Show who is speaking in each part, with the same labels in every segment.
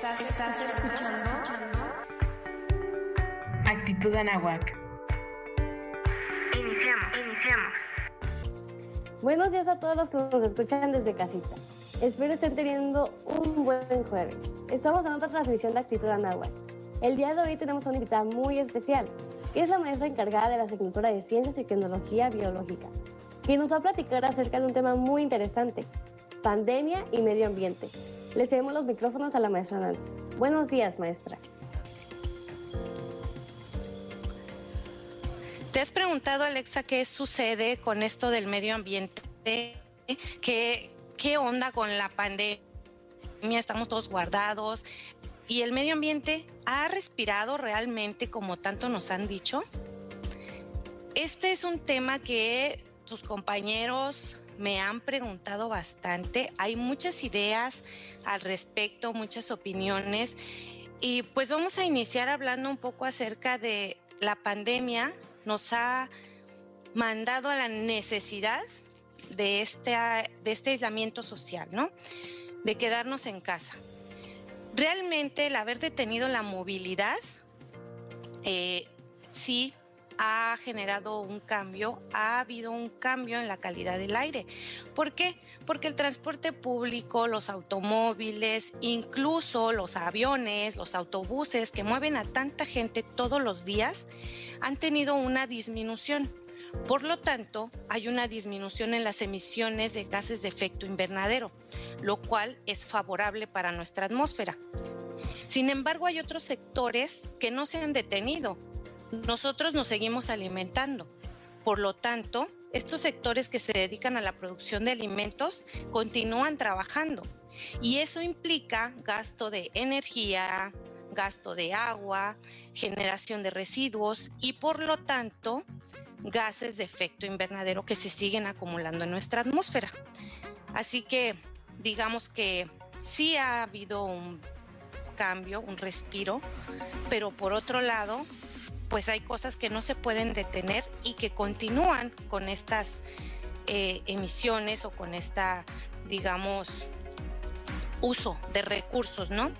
Speaker 1: Estás, escuchando
Speaker 2: Actitud Anahuac.
Speaker 1: Iniciamos, iniciamos.
Speaker 3: Buenos días a todos los que nos escuchan desde casita. Espero estén teniendo un buen jueves. Estamos en otra transmisión de Actitud Anahuac. El día de hoy tenemos una invitada muy especial, que es la maestra encargada de la asignatura de Ciencias y Tecnología Biológica, quien nos va a platicar acerca de un tema muy interesante, pandemia y medio ambiente. Le cedemos los micrófonos a la maestra Nancy. Buenos días, maestra.
Speaker 4: ¿Te has preguntado, Alexa, qué sucede con esto del medio ambiente? ¿Qué, qué onda con la pandemia? Estamos todos guardados. ¿Y el medio ambiente ha respirado realmente como tanto nos han dicho? Este es un tema que tus compañeros me han preguntado bastante. Hay muchas ideas al respecto, muchas opiniones. Y pues vamos a iniciar hablando un poco acerca de la pandemia. Nos ha mandado a la necesidad de este, de este aislamiento social, ¿no? De quedarnos en casa. Realmente el haber detenido la movilidad eh, sí ha generado un cambio, ha habido un cambio en la calidad del aire. ¿Por qué? Porque el transporte público, los automóviles, incluso los aviones, los autobuses que mueven a tanta gente todos los días, han tenido una disminución. Por lo tanto, hay una disminución en las emisiones de gases de efecto invernadero, lo cual es favorable para nuestra atmósfera. Sin embargo, hay otros sectores que no se han detenido nosotros nos seguimos alimentando. Por lo tanto, estos sectores que se dedican a la producción de alimentos continúan trabajando y eso implica gasto de energía, gasto de agua, generación de residuos y por lo tanto gases de efecto invernadero que se siguen acumulando en nuestra atmósfera. Así que digamos que sí ha habido un cambio, un respiro, pero por otro lado pues hay cosas que no se pueden detener y que continúan con estas eh, emisiones o con esta, digamos, uso de recursos, ¿no?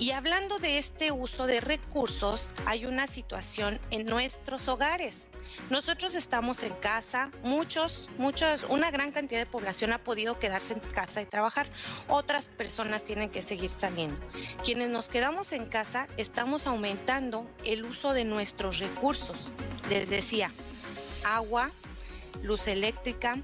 Speaker 4: Y hablando de este uso de recursos, hay una situación en nuestros hogares. Nosotros estamos en casa, muchos, muchos, una gran cantidad de población ha podido quedarse en casa y trabajar. Otras personas tienen que seguir saliendo. Quienes nos quedamos en casa, estamos aumentando el uso de nuestros recursos. Les decía, agua, luz eléctrica,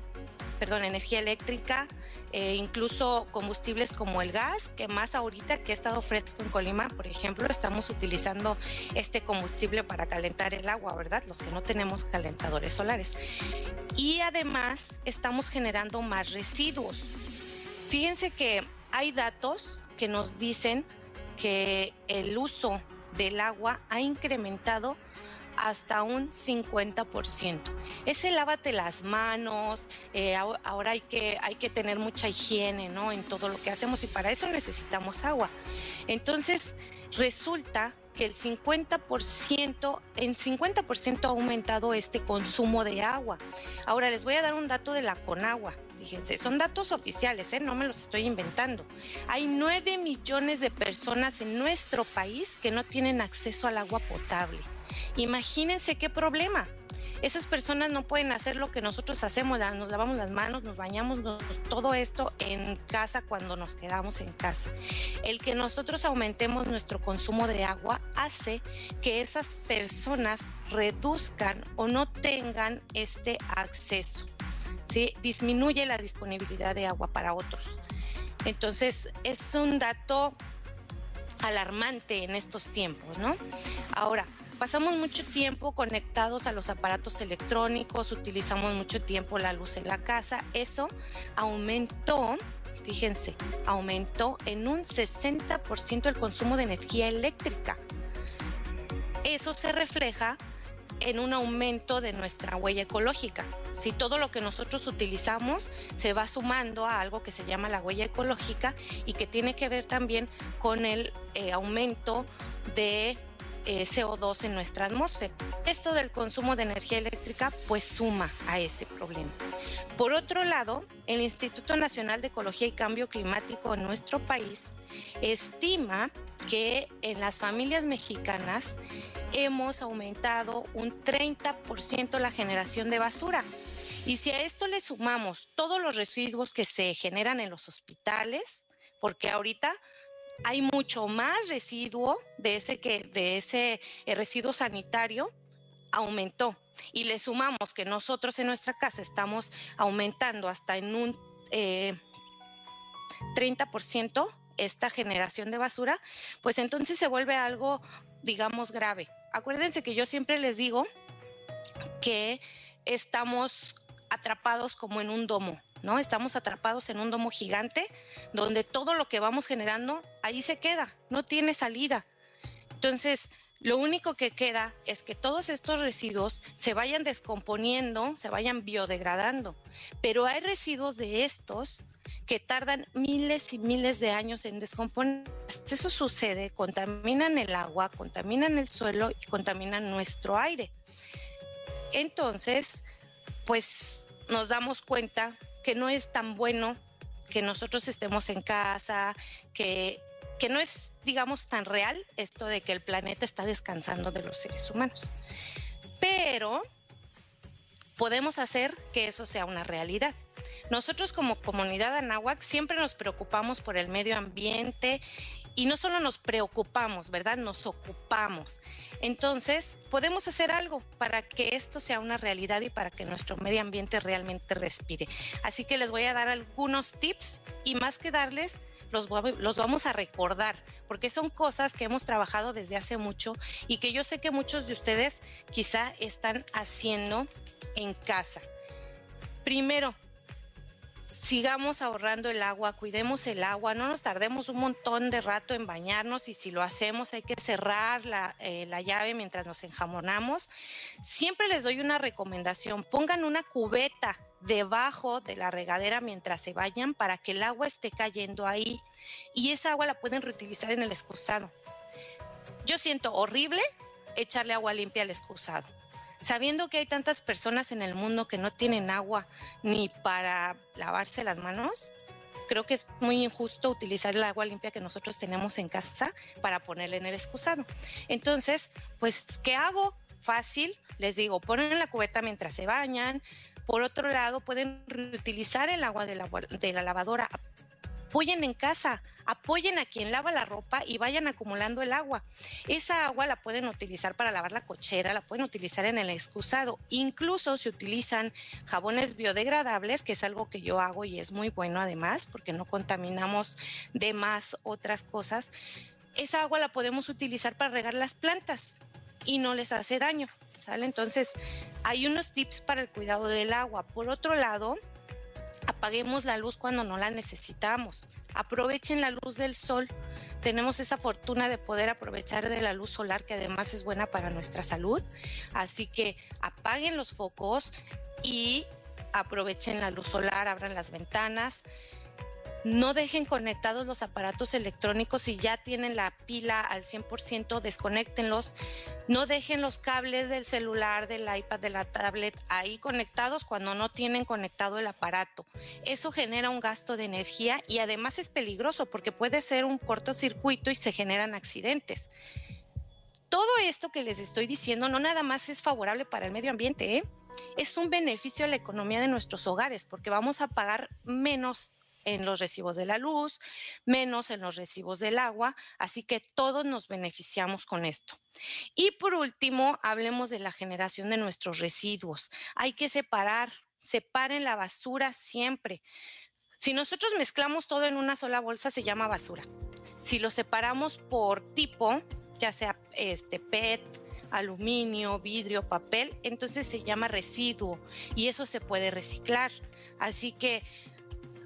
Speaker 4: perdón, energía eléctrica, eh, incluso combustibles como el gas, que más ahorita que ha estado fresco en Colima, por ejemplo, estamos utilizando este combustible para calentar el agua, ¿verdad? Los que no tenemos calentadores solares. Y además estamos generando más residuos. Fíjense que hay datos que nos dicen que el uso del agua ha incrementado hasta un 50%. Ese lávate las manos, eh, ahora hay que, hay que tener mucha higiene ¿no? en todo lo que hacemos y para eso necesitamos agua. Entonces, resulta que el 50%, en 50% ha aumentado este consumo de agua. Ahora les voy a dar un dato de la Conagua. Fíjense, son datos oficiales, ¿eh? no me los estoy inventando. Hay 9 millones de personas en nuestro país que no tienen acceso al agua potable. Imagínense qué problema. Esas personas no pueden hacer lo que nosotros hacemos, nos lavamos las manos, nos bañamos, todo esto en casa cuando nos quedamos en casa. El que nosotros aumentemos nuestro consumo de agua hace que esas personas reduzcan o no tengan este acceso. ¿sí? Disminuye la disponibilidad de agua para otros. Entonces, es un dato alarmante en estos tiempos, ¿no? Ahora, pasamos mucho tiempo conectados a los aparatos electrónicos, utilizamos mucho tiempo la luz en la casa, eso aumentó, fíjense, aumentó en un 60% el consumo de energía eléctrica. Eso se refleja en un aumento de nuestra huella ecológica. Si todo lo que nosotros utilizamos se va sumando a algo que se llama la huella ecológica y que tiene que ver también con el eh, aumento de eh, CO2 en nuestra atmósfera. Esto del consumo de energía eléctrica pues suma a ese problema. Por otro lado, el Instituto Nacional de Ecología y Cambio Climático en nuestro país estima que en las familias mexicanas hemos aumentado un 30% la generación de basura. Y si a esto le sumamos todos los residuos que se generan en los hospitales, porque ahorita hay mucho más residuo de ese que de ese eh, residuo sanitario aumentó y le sumamos que nosotros en nuestra casa estamos aumentando hasta en un 30% eh, esta generación de basura, pues entonces se vuelve algo, digamos, grave. Acuérdense que yo siempre les digo que estamos atrapados como en un domo, ¿no? Estamos atrapados en un domo gigante donde todo lo que vamos generando ahí se queda, no tiene salida. Entonces, lo único que queda es que todos estos residuos se vayan descomponiendo, se vayan biodegradando, pero hay residuos de estos que tardan miles y miles de años en descomponer. Eso sucede, contaminan el agua, contaminan el suelo y contaminan nuestro aire. Entonces, pues nos damos cuenta que no es tan bueno que nosotros estemos en casa, que que no es, digamos, tan real esto de que el planeta está descansando de los seres humanos. Pero podemos hacer que eso sea una realidad. Nosotros como comunidad anáhuac siempre nos preocupamos por el medio ambiente y no solo nos preocupamos, ¿verdad? Nos ocupamos. Entonces, podemos hacer algo para que esto sea una realidad y para que nuestro medio ambiente realmente respire. Así que les voy a dar algunos tips y más que darles, los, los vamos a recordar, porque son cosas que hemos trabajado desde hace mucho y que yo sé que muchos de ustedes quizá están haciendo en casa. Primero, sigamos ahorrando el agua, cuidemos el agua, no nos tardemos un montón de rato en bañarnos y si lo hacemos hay que cerrar la, eh, la, llave mientras nos enjamonamos. Siempre les doy una recomendación, pongan una cubeta debajo de la regadera mientras se bañan para que el agua esté cayendo ahí y esa agua la pueden reutilizar en el excusado. Yo siento horrible echarle agua limpia al excusado. Sabiendo que hay tantas personas en el mundo que no tienen agua ni para lavarse las manos, creo que es muy injusto utilizar el agua limpia que nosotros tenemos en casa para ponerle en el excusado. Entonces, pues, ¿qué hago? Fácil, les digo, ponen la cubeta mientras se bañan, por otro lado, pueden reutilizar el agua de la, de la lavadora. Apoyen en casa, apoyen a quien lava la ropa y vayan acumulando el agua. Esa agua la pueden utilizar para lavar la cochera, la pueden utilizar en el excusado. Incluso se utilizan jabones biodegradables, que es algo que yo hago y es muy bueno además, porque no contaminamos de más otras cosas. Esa agua la podemos utilizar para regar las plantas y no les hace daño. Entonces, hay unos tips para el cuidado del agua. Por otro lado, apaguemos la luz cuando no la necesitamos. Aprovechen la luz del sol. Tenemos esa fortuna de poder aprovechar de la luz solar que además es buena para nuestra salud. Así que apaguen los focos y aprovechen la luz solar, abran las ventanas no dejen conectados los aparatos electrónicos si ya tienen la pila al 100%, desconectenlos. No dejen los cables del celular, del iPad, de la tablet ahí conectados cuando no tienen conectado el aparato. Eso genera un gasto de energía y además es peligroso porque puede ser un cortocircuito y se generan accidentes. Todo esto que les estoy diciendo no nada más es favorable para el medio ambiente, ¿eh? es un beneficio a la economía de nuestros hogares porque vamos a pagar menos en los recibos de la luz, menos en los recibos del agua, así que todos nos beneficiamos con esto. Y por último, hablemos de la generación de nuestros residuos. Hay que separar, separen la basura siempre. Si nosotros mezclamos todo en una sola bolsa, se llama basura. Si lo separamos por tipo, ya sea este PET, aluminio, vidrio, papel, entonces se llama residuo y eso se puede reciclar. Así que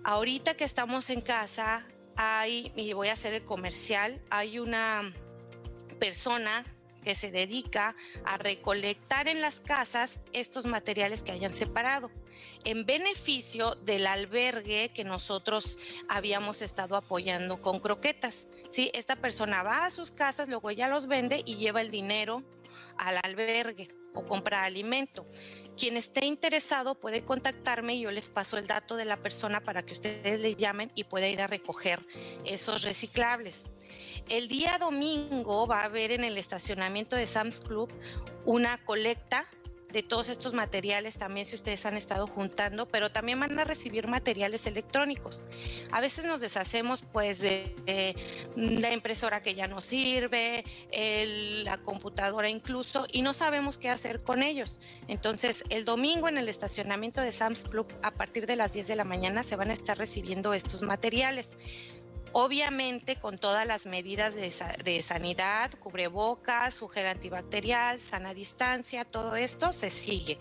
Speaker 4: Ahorita que estamos en casa, hay, y voy a hacer el comercial, hay una persona que se dedica a recolectar en las casas estos materiales que hayan separado en beneficio del albergue que nosotros habíamos estado apoyando con croquetas. ¿sí? Esta persona va a sus casas, luego ya los vende y lleva el dinero al albergue o compra alimento. Quien esté interesado puede contactarme y yo les paso el dato de la persona para que ustedes le llamen y pueda ir a recoger esos reciclables. El día domingo va a haber en el estacionamiento de Sam's Club una colecta de todos estos materiales también si ustedes han estado juntando, pero también van a recibir materiales electrónicos. A veces nos deshacemos pues de, la impresora que ya no sirve, la computadora incluso, y no sabemos qué hacer con ellos. Entonces, el domingo en el estacionamiento de Sam's Club, a partir de las 10 de la mañana, se van a estar recibiendo estos materiales. Obviamente con todas las medidas de, sanidad, cubrebocas, su antibacterial, sana distancia, todo esto se sigue.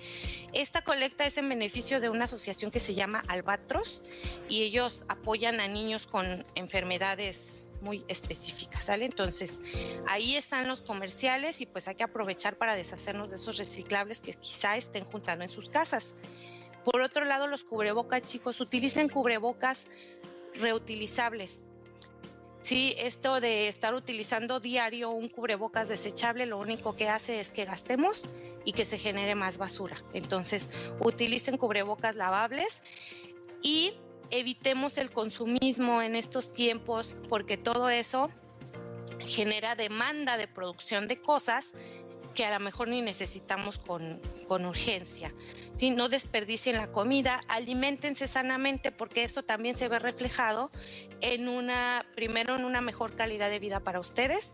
Speaker 4: Esta colecta es en beneficio de una asociación que se llama Albatros y ellos apoyan a niños con enfermedades muy específicas, ¿sale? Entonces, ahí están los comerciales y pues hay que aprovechar para deshacernos de esos reciclables que quizá estén juntando en sus casas. Por otro lado, los cubrebocas, chicos, utilicen cubrebocas reutilizables. Sí, esto de estar utilizando diario un cubrebocas desechable lo único que hace es que gastemos y que se genere más basura. Entonces, utilicen cubrebocas lavables y evitemos el consumismo en estos tiempos porque todo eso genera demanda de producción de cosas que a lo mejor ni necesitamos con, con urgencia. No desperdicien la comida, alimentense sanamente porque eso también se ve reflejado en una, primero en una mejor calidad de vida para ustedes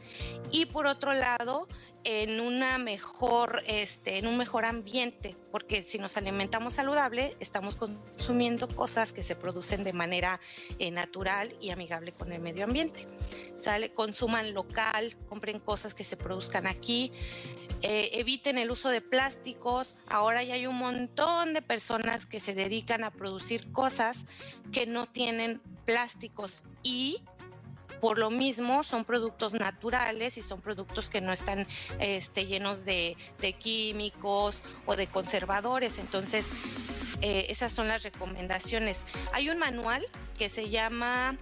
Speaker 4: y por otro lado en una mejor, este, en un mejor ambiente, porque si nos alimentamos saludable, estamos consumiendo cosas que se producen de manera eh, natural y amigable con el medio ambiente. ¿Sale? Consuman local, compren cosas que se produzcan aquí. Eh, eviten el uso de plásticos. Ahora ya hay un montón de personas que se dedican a producir cosas que no tienen plásticos y por lo mismo son productos naturales y son productos que no están este, llenos de, químicos o de conservadores. Entonces, eh, esas son las recomendaciones. Hay un manual que se llama...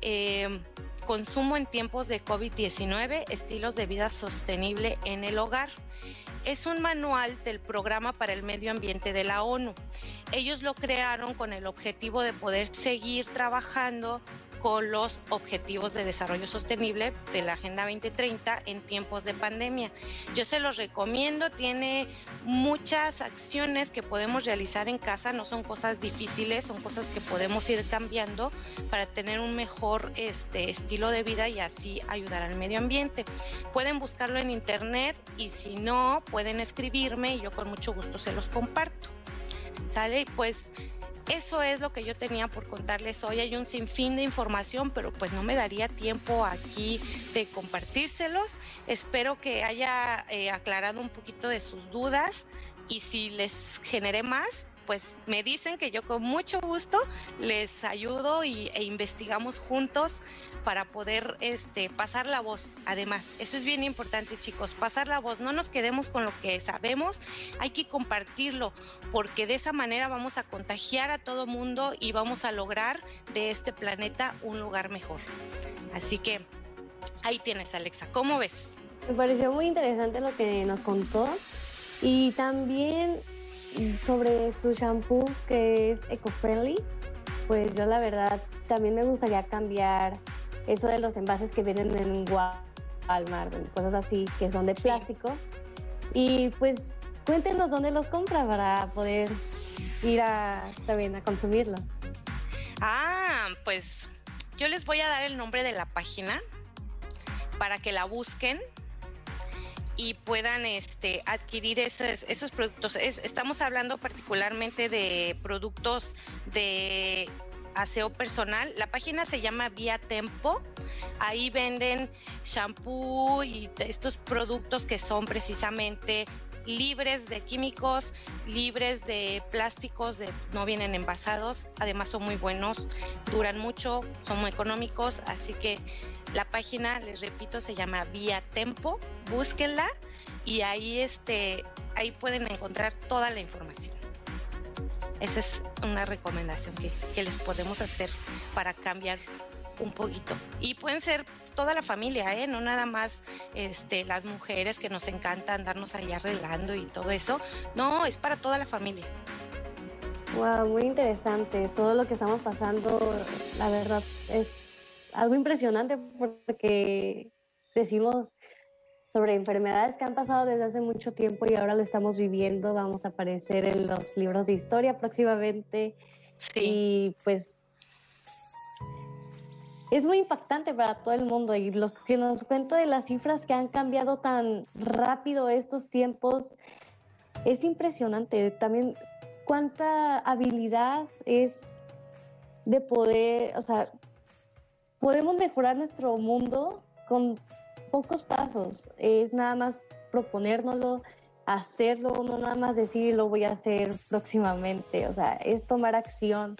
Speaker 4: Eh, Consumo en tiempos de COVID-19, estilos de vida sostenible en el hogar. Es un manual del Programa para el Medio Ambiente de la ONU. Ellos lo crearon con el objetivo de poder seguir trabajando con los objetivos de desarrollo sostenible de la Agenda 2030 en tiempos de pandemia. Yo se los recomiendo, tiene muchas acciones que podemos realizar en casa, no son cosas difíciles, son cosas que podemos ir cambiando para tener un mejor este, estilo de vida y así ayudar al medio ambiente. Pueden buscarlo en internet y si no, pueden escribirme y yo con mucho gusto se los comparto. ¿Sale? Pues eso es lo que yo tenía por contarles hoy. Hay un sinfín de información, pero pues no me daría tiempo aquí de compartírselos. Espero que haya eh, aclarado un poquito de sus dudas y si les generé más, pues me dicen que yo con mucho gusto les ayudo y, e investigamos juntos para poder este, pasar la voz. Además, eso es bien importante, chicos, pasar la voz. No nos quedemos con lo que sabemos, hay que compartirlo, porque de esa manera vamos a contagiar a todo mundo y vamos a lograr de este planeta un lugar mejor. Así que ahí tienes, Alexa. ¿Cómo ves?
Speaker 3: Me pareció muy interesante lo que nos contó y también sobre su shampoo que es eco-friendly, pues yo la verdad también me gustaría cambiar eso de los envases que vienen en Walmart, cosas así que son de plástico. Y pues cuéntenos dónde los compra para poder ir a, también a consumirlos.
Speaker 4: Ah, pues yo les voy a dar el nombre de la página para que la busquen y puedan este, adquirir esos, esos productos. estamos hablando particularmente de productos de aseo personal. La página se llama Vía Tempo. Ahí venden shampoo y estos productos que son precisamente libres de químicos, libres de plásticos, de, no vienen envasados, además son muy buenos, duran mucho, son muy económicos, así que la página, les repito, se llama Vía Tempo, búsquenla y ahí, este, ahí pueden encontrar toda la información. Esa es una recomendación que, que les podemos hacer para cambiar un poquito. Y pueden ser toda la familia, ¿eh? no nada más este, las mujeres que nos encanta andarnos ahí arreglando y todo eso. No, es para toda la familia.
Speaker 3: Wow, muy interesante. Todo lo que estamos pasando, la verdad, es algo impresionante porque decimos sobre enfermedades que han pasado desde hace mucho tiempo y ahora lo estamos viviendo, vamos a aparecer en los libros de historia próximamente.
Speaker 4: Sí.
Speaker 3: Y pues es muy impactante para todo el mundo y los que nos cuenta de las cifras que han cambiado tan rápido estos tiempos es impresionante. También cuánta habilidad es de poder, o sea, podemos mejorar nuestro mundo con pocos pasos. Es nada más proponérnoslo, hacerlo, no nada más decir lo voy a hacer próximamente. O sea, es tomar acción.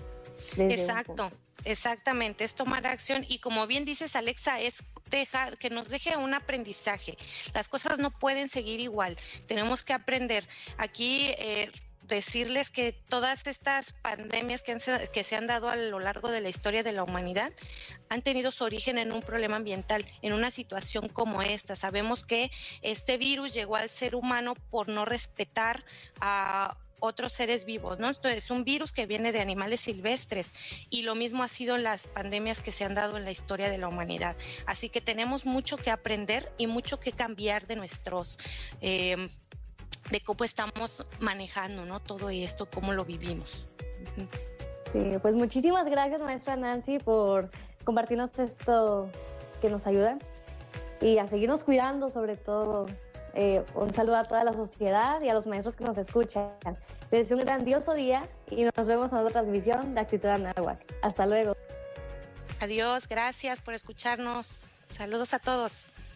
Speaker 4: Exacto. Exactamente, es tomar acción y como bien dices Alexa, es dejar que nos deje un aprendizaje. Las cosas no pueden seguir igual, tenemos que aprender. Aquí eh, decirles que todas estas pandemias que, que, se han dado a lo largo de la historia de la humanidad han tenido su origen en un problema ambiental, en una situación como esta. Sabemos que este virus llegó al ser humano por no respetar a otros seres vivos, ¿no? Esto es un virus que viene de animales silvestres y lo mismo ha sido las pandemias que se han dado en la historia de la humanidad. Así que tenemos mucho que aprender y mucho que cambiar de nuestros... Eh, de cómo estamos manejando, ¿no? Todo esto, cómo lo vivimos.
Speaker 3: Sí, pues muchísimas gracias, maestra Nancy, por compartirnos esto que nos ayuda y a seguirnos cuidando sobre todo eh, un saludo a toda la sociedad y a los maestros que nos escuchan. Les deseo un grandioso día y nos vemos en otra transmisión de Actitud Anáhuac. Hasta luego.
Speaker 4: Adiós, gracias por escucharnos. Saludos a todos.